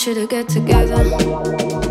want you to get together.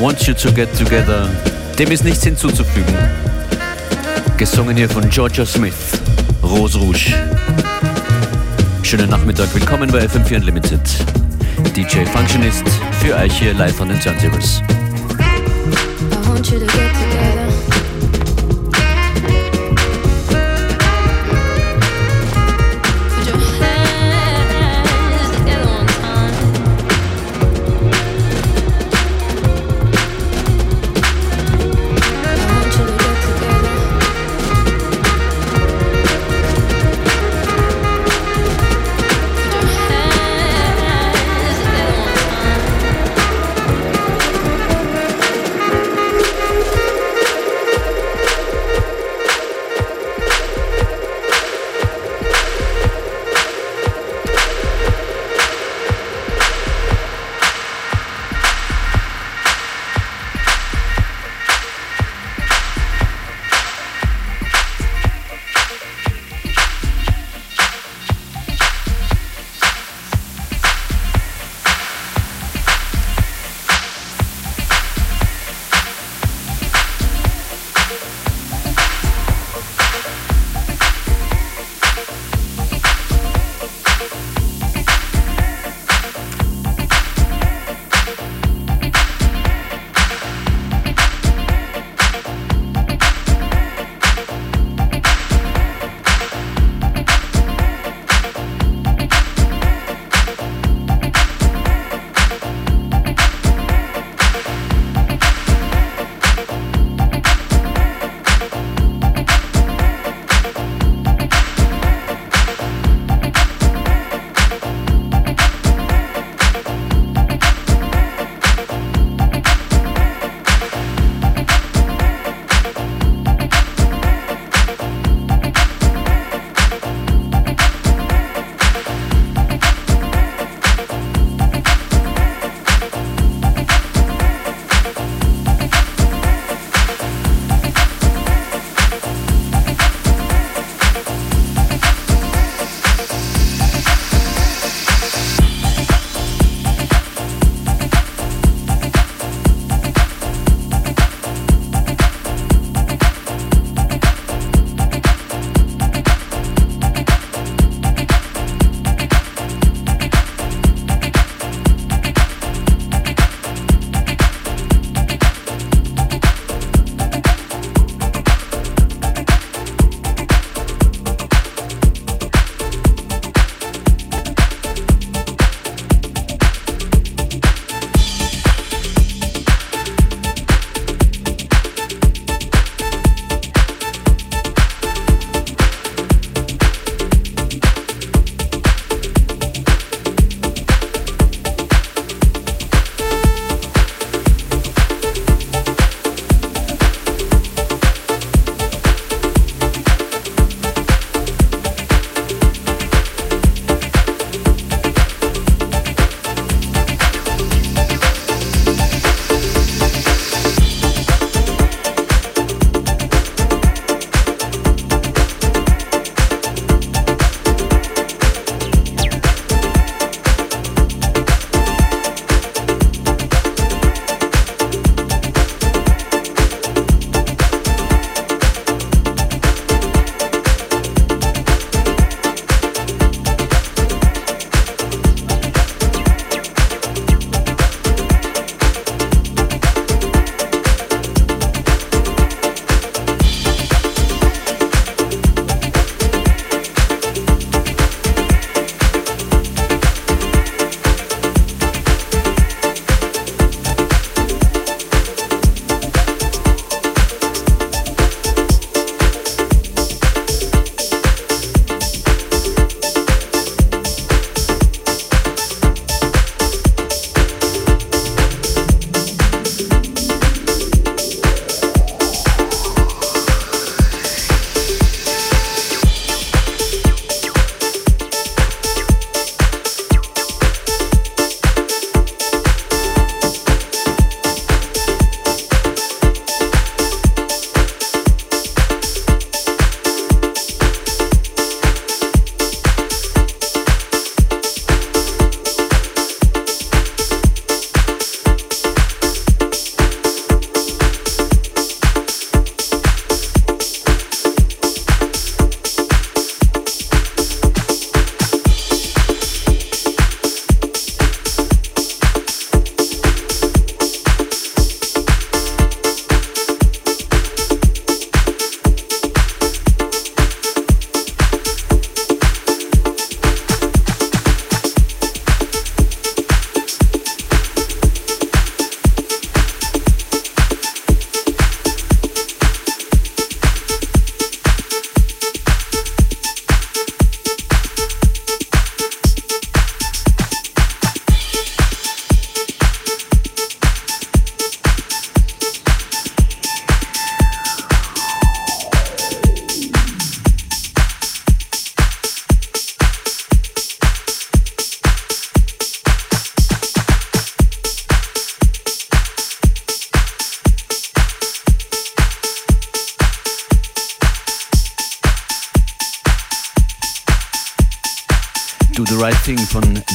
Want You to Get Together. Dem ist nichts hinzuzufügen. Gesungen hier von Georgia Smith, Rose Rouge. Schönen Nachmittag, willkommen bei FM4 Unlimited. DJ Functionist für euch hier live von den Turntables. I want you to get together.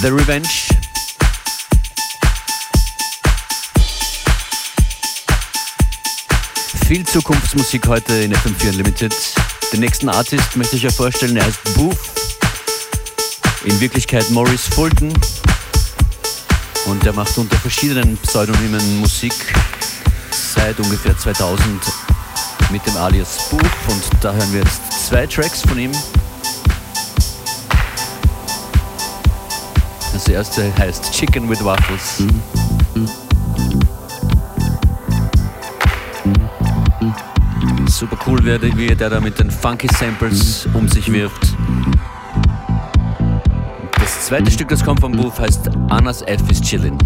The Revenge. Viel Zukunftsmusik heute in FM4 Unlimited. Den nächsten Artist möchte ich euch vorstellen, er heißt Booth. In Wirklichkeit Maurice Fulton. Und er macht unter verschiedenen Pseudonymen Musik seit ungefähr 2000 mit dem Alias Booth. Und da hören wir jetzt zwei Tracks von ihm. Das erste heißt Chicken with Waffles. Super cool, wie der da mit den Funky Samples um sich wirft. Das zweite Stück, das kommt vom Booth, heißt Anna's F is Chillin'.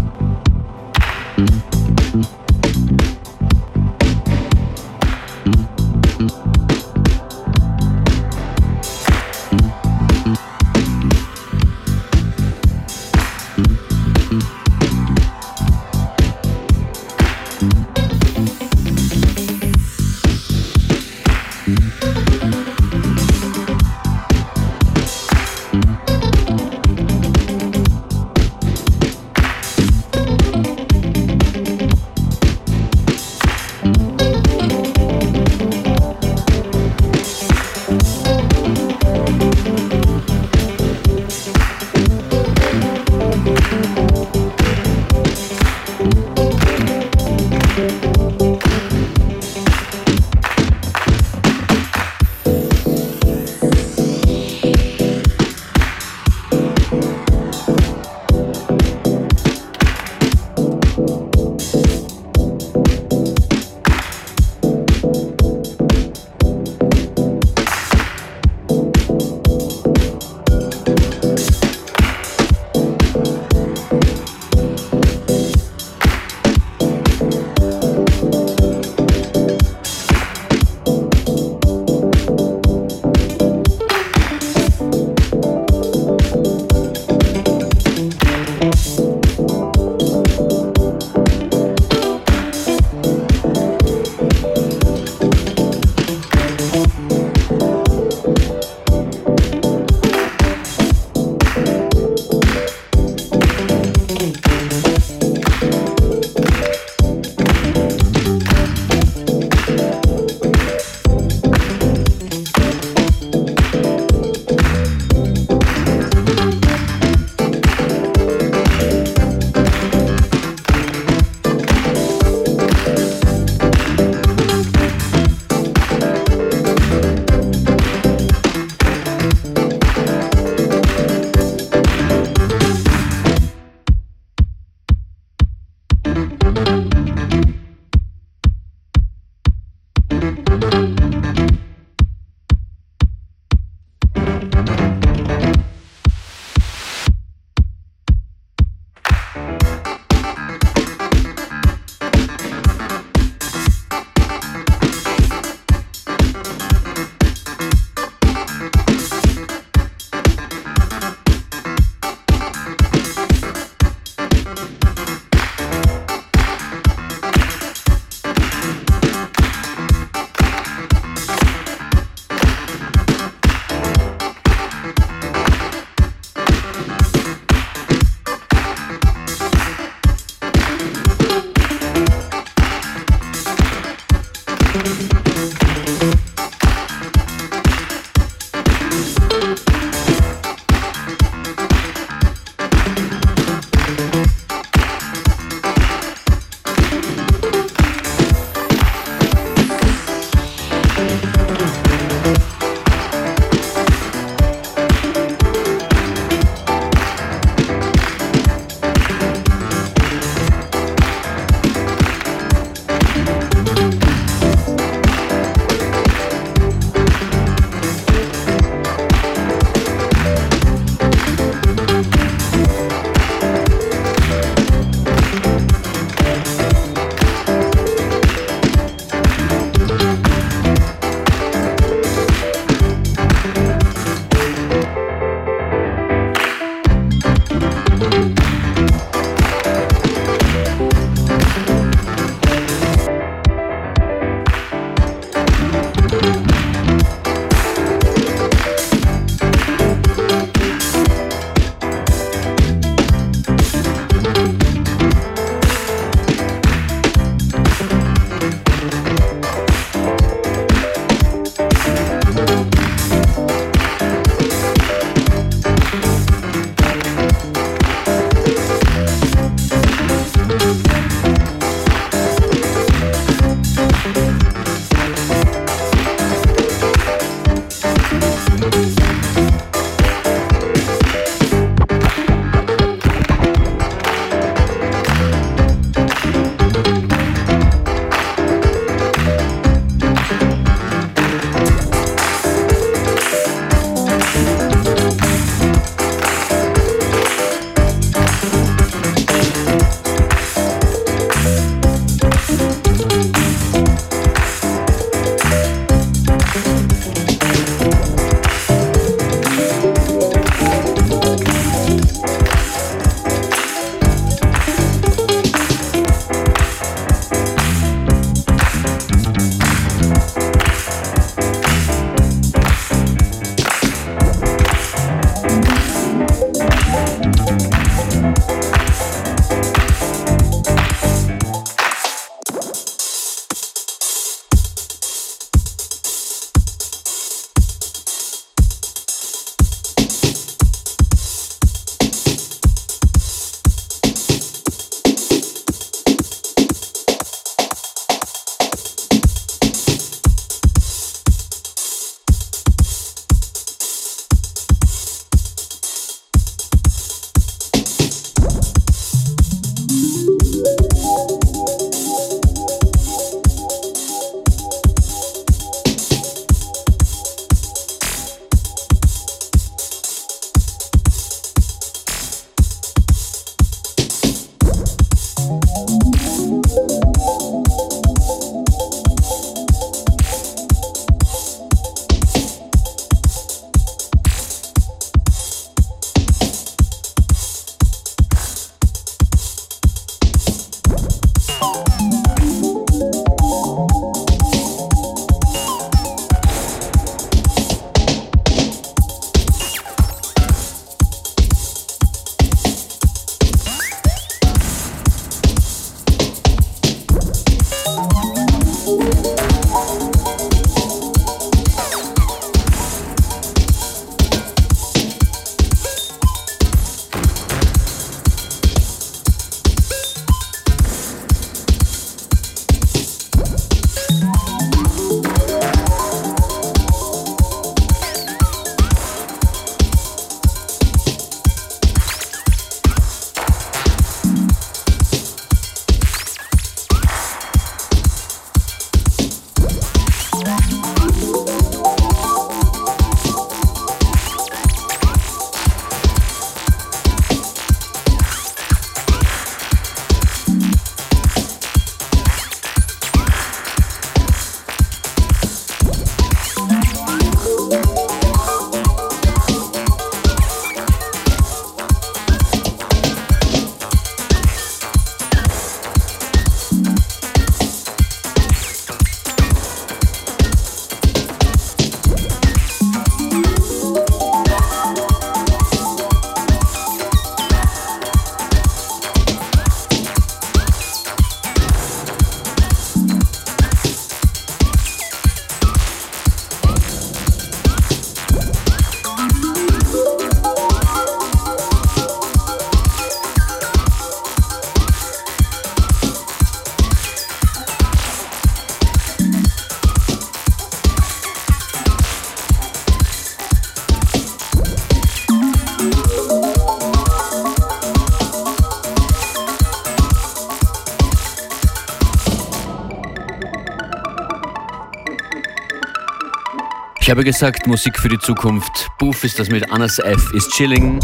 Ich habe gesagt, Musik für die Zukunft. Boof ist das mit Anas F. ist chilling.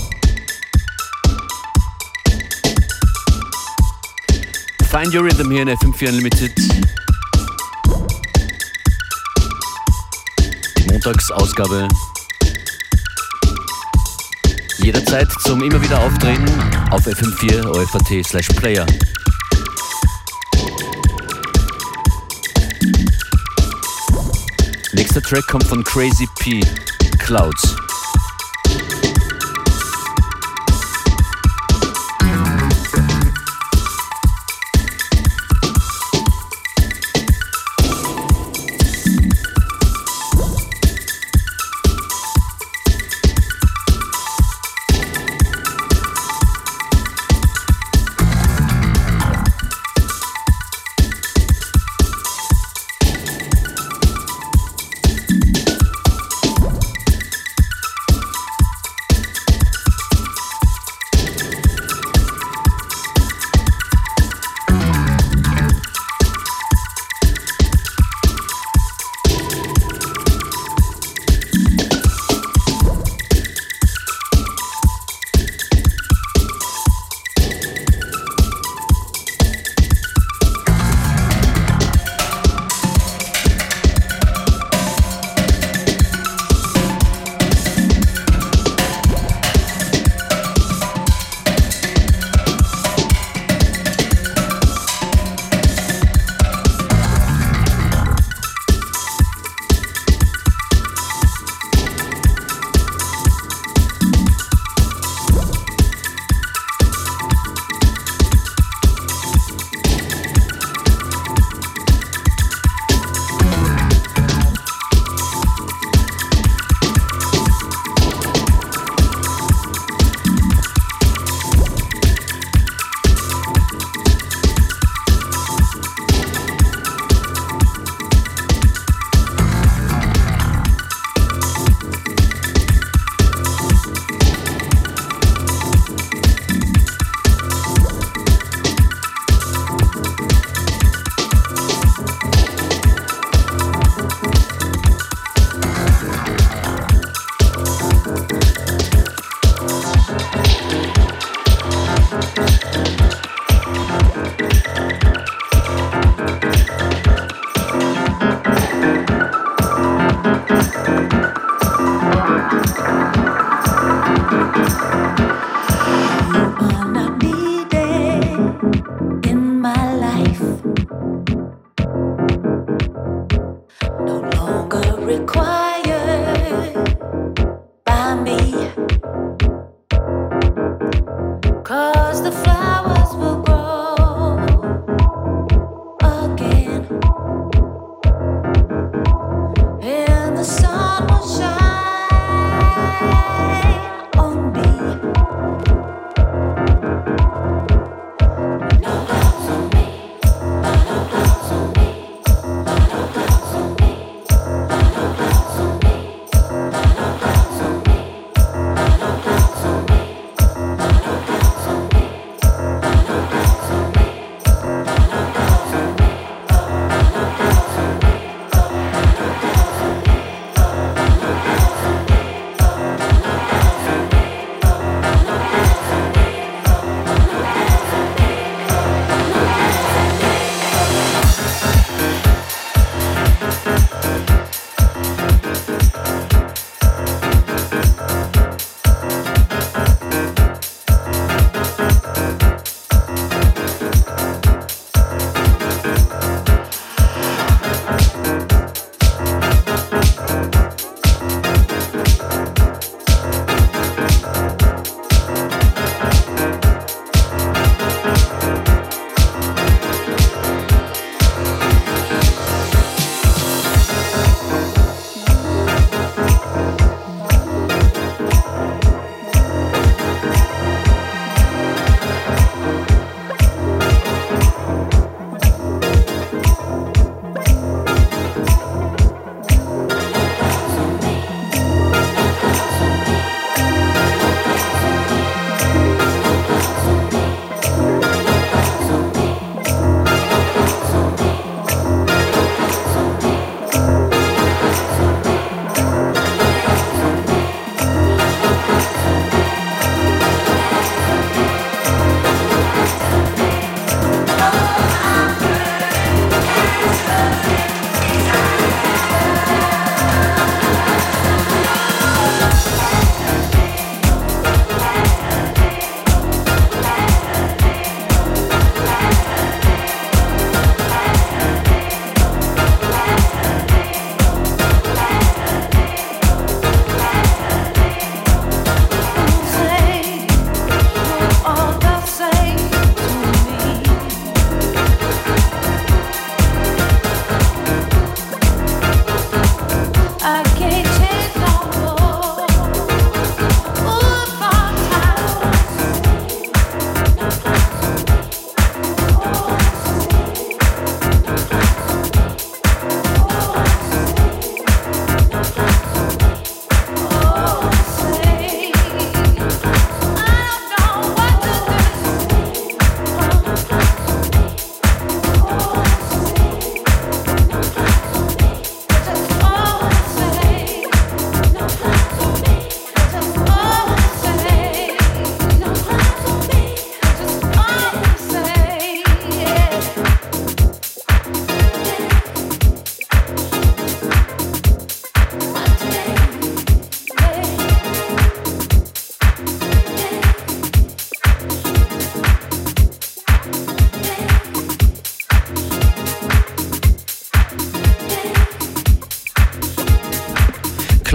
Find Your Rhythm hier in FM4 Unlimited. Die Montagsausgabe. Jederzeit zum immer wieder Auftreten auf FM4 OFAT slash Player. Nächster Track kommt von Crazy P, Clouds.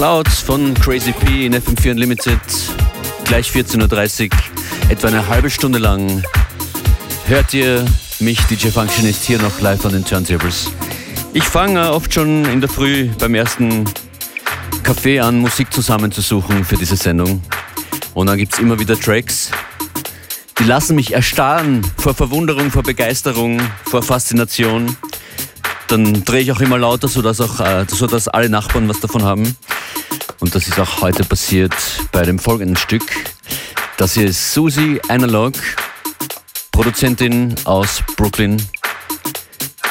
Clouds von Crazy P in FM4 Unlimited. Gleich 14.30 Uhr, etwa eine halbe Stunde lang hört ihr mich, DJ Functionist, hier noch live an den Turntables. Ich fange oft schon in der Früh beim ersten Kaffee an, Musik zusammenzusuchen für diese Sendung. Und dann gibt es immer wieder Tracks, die lassen mich erstarren vor Verwunderung, vor Begeisterung, vor Faszination. Dann drehe ich auch immer lauter, sodass, auch, äh, sodass alle Nachbarn was davon haben. Und das ist auch heute passiert bei dem folgenden Stück. Das hier ist Susie Analog, Produzentin aus Brooklyn.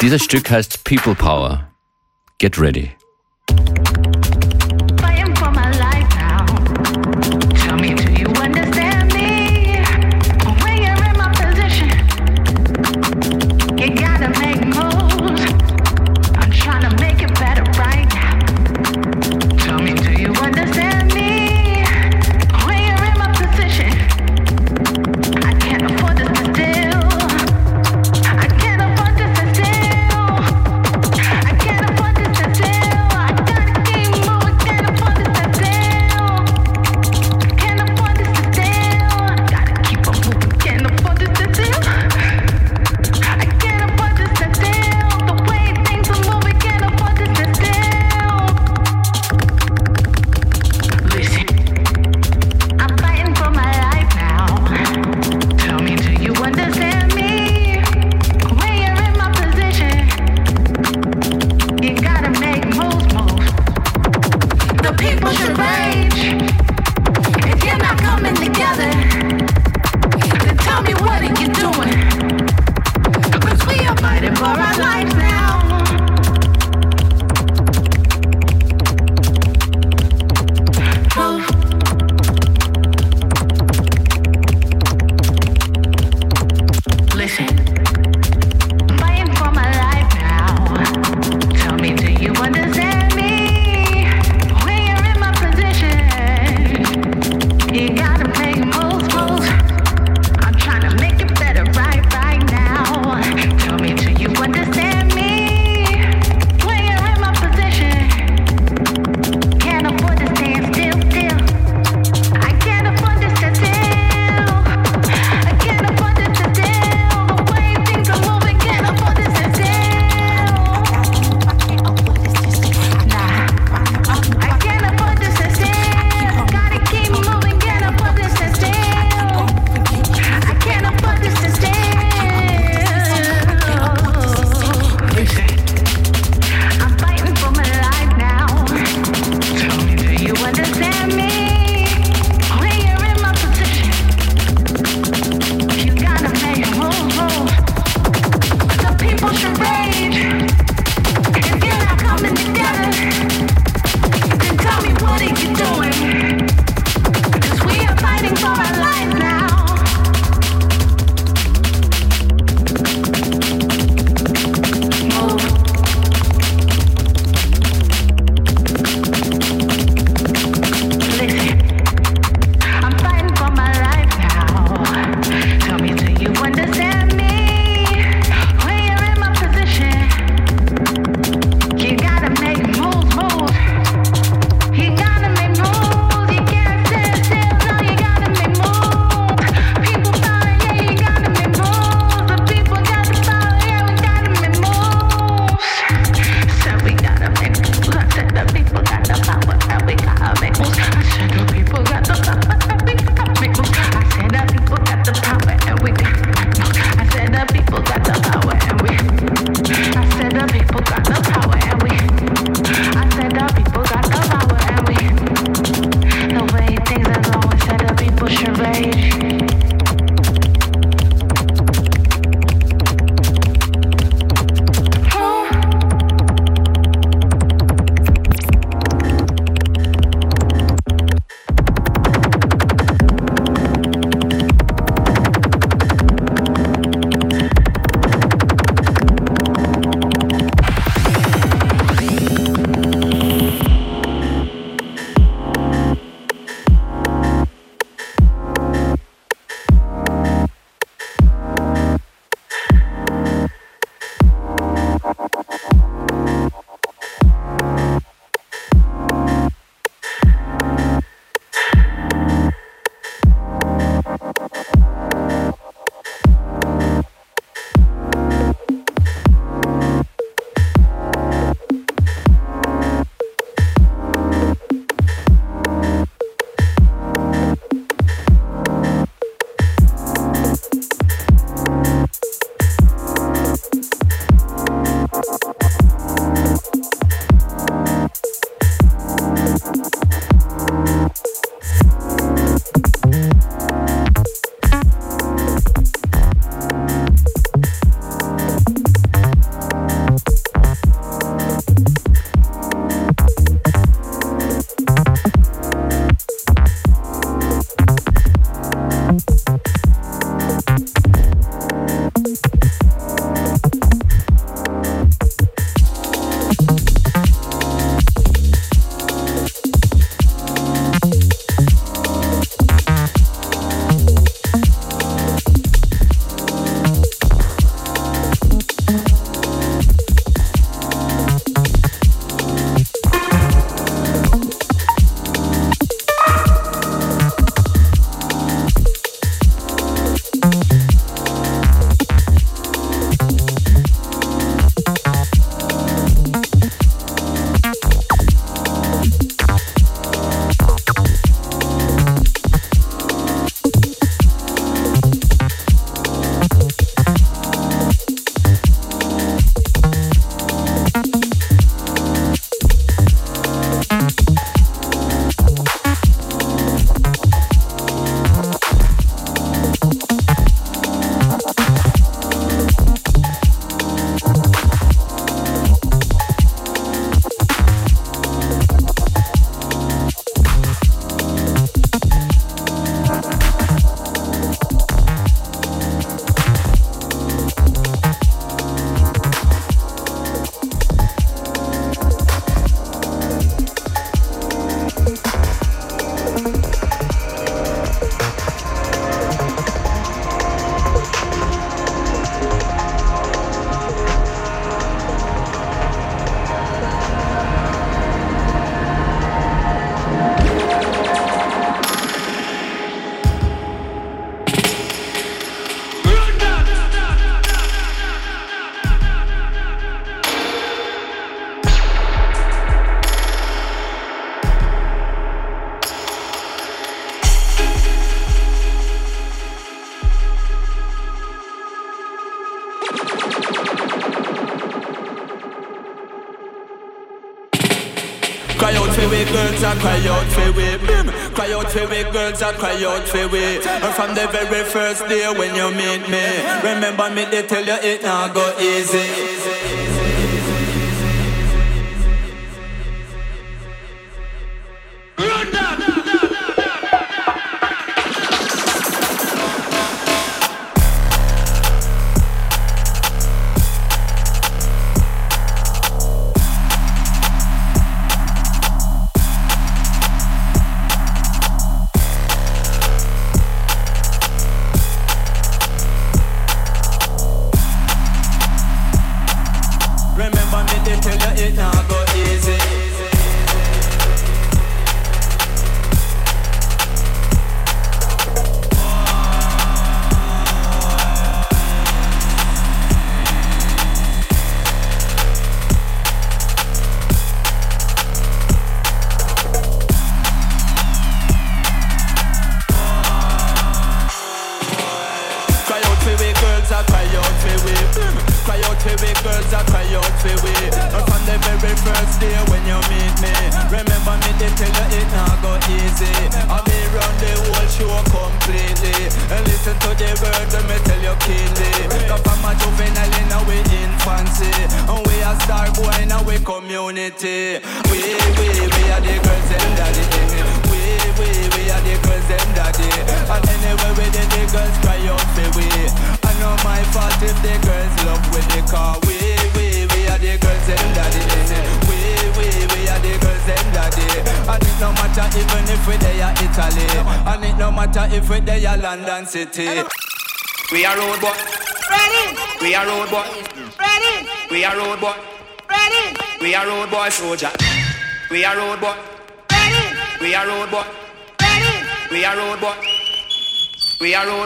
Dieses Stück heißt People Power. Get ready. Tell me what are you doing? Cause we are fighting for our lives now. cry out for we cry out for we girls I cry out for we And from the very first day when you meet me Remember me they tell you it not go easy.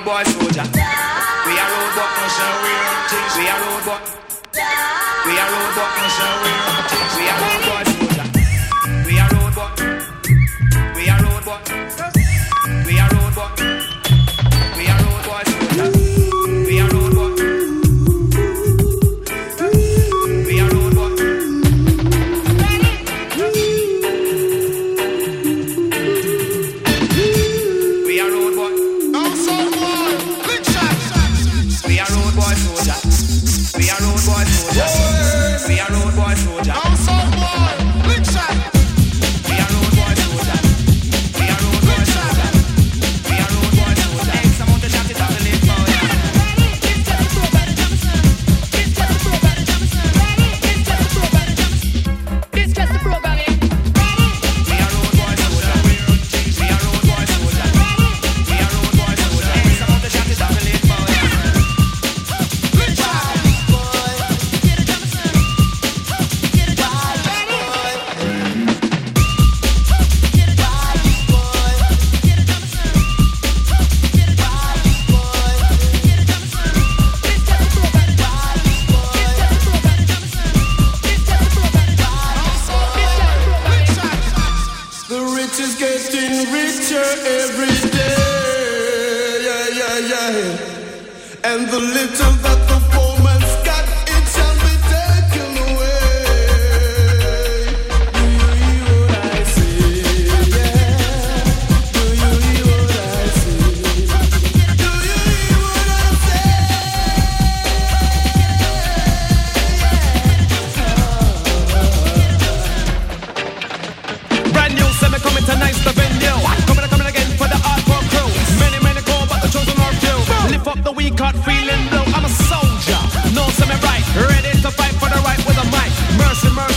boys.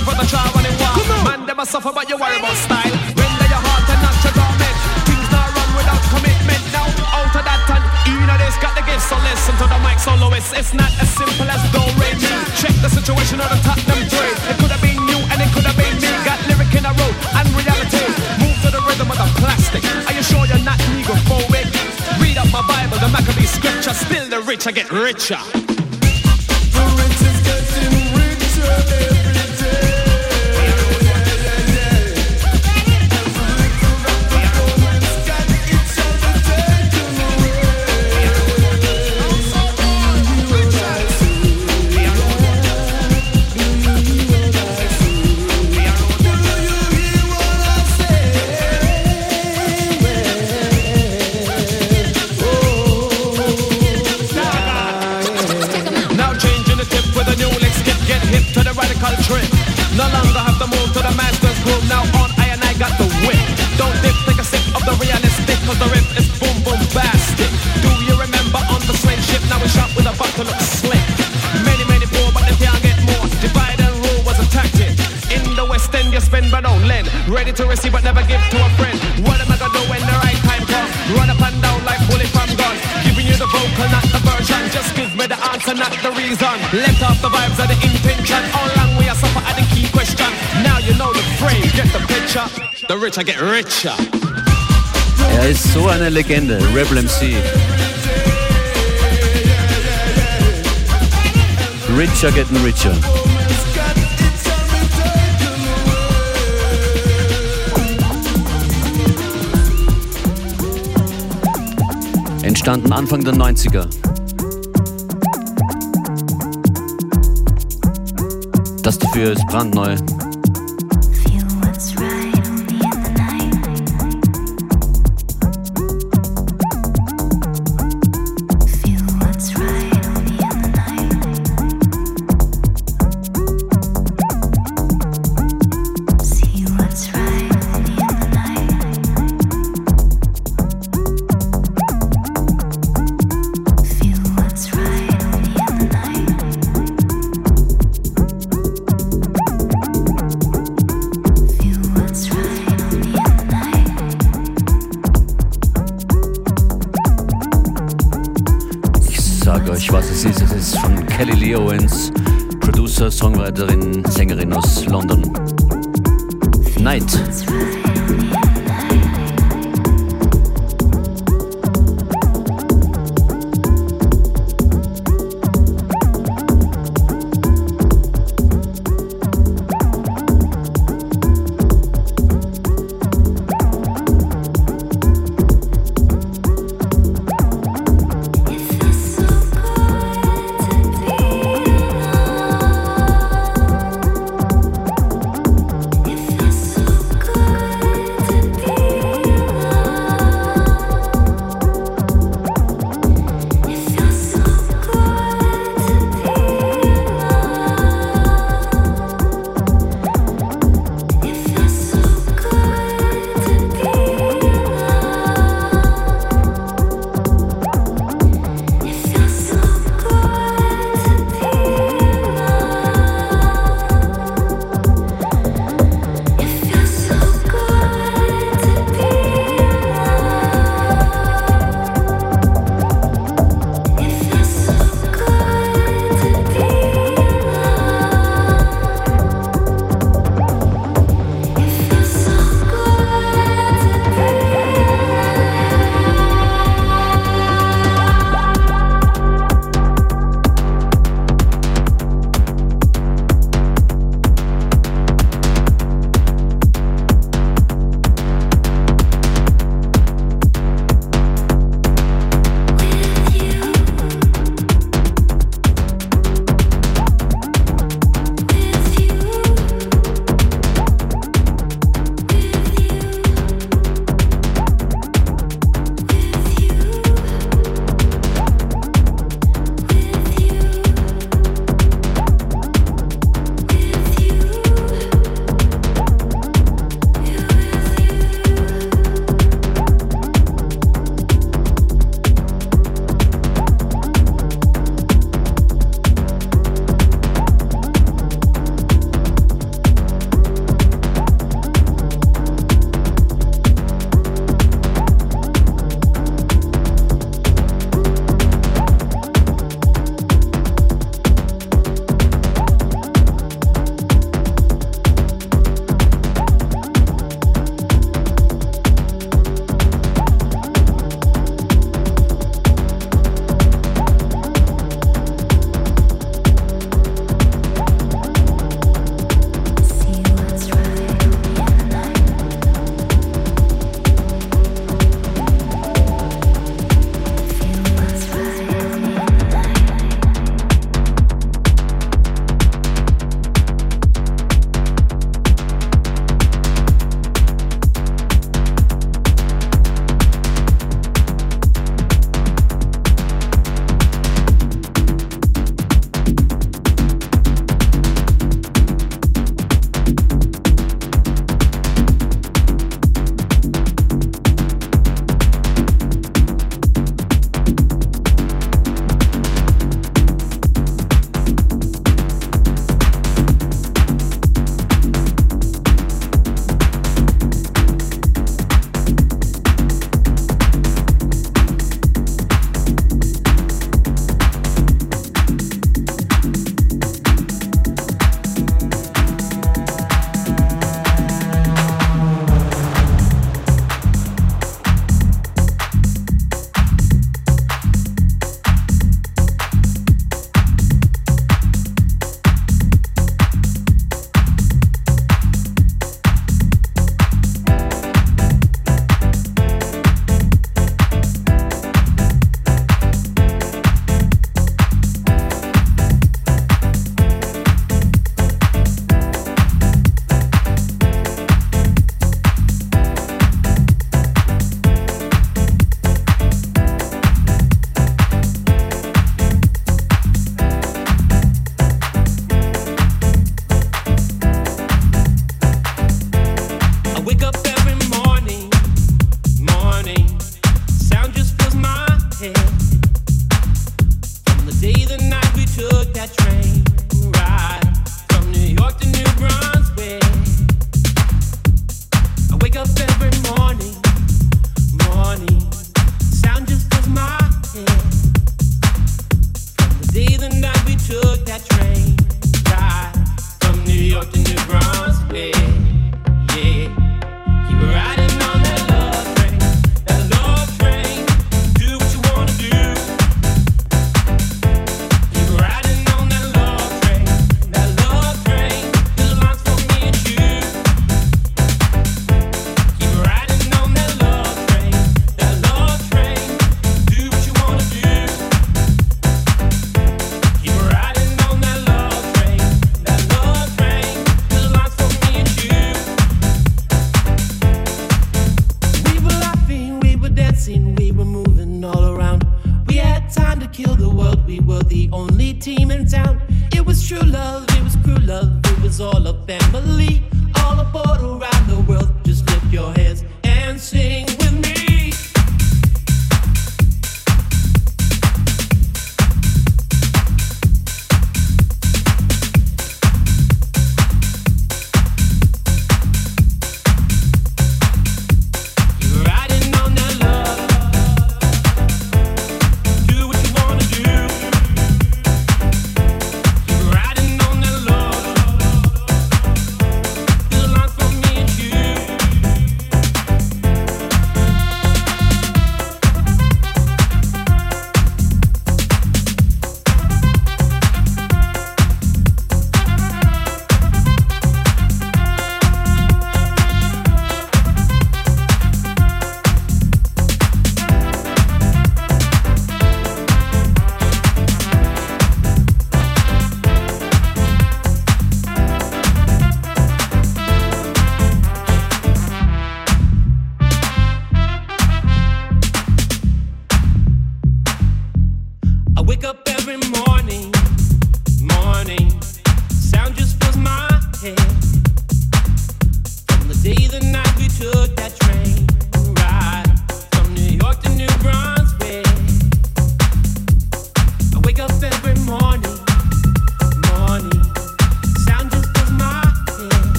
you for the charm and it walk. Man, them a suffer, but you worry about style. Render your heart and not your garment. Things not run without commitment. Now, out of that and in this, got the gift, so listen to the mic soloist. It's not as simple as do re. Check the situation on the top, them three. It could have been you and it could have been me. Got lyric in a row and reality. Move to the rhythm of the plastic. Are you sure you're not negrophobic? Read up my Bible, the Maccabee scripture. Still the rich, I get richer. Ready to receive but never give to a friend. What am I gonna do when the right time comes? Run up and down like bullet from gun. Giving you the vocal, not the version. Just give me the answer, not the reason. Let off the vibes of the intention. All along we are suffer at the key question. Now you know the frame, get the picture. The rich I get richer. Er ist so eine Legende, Rebel MC. Richer getting richer. Entstanden Anfang der 90er. Das dafür ist brandneu.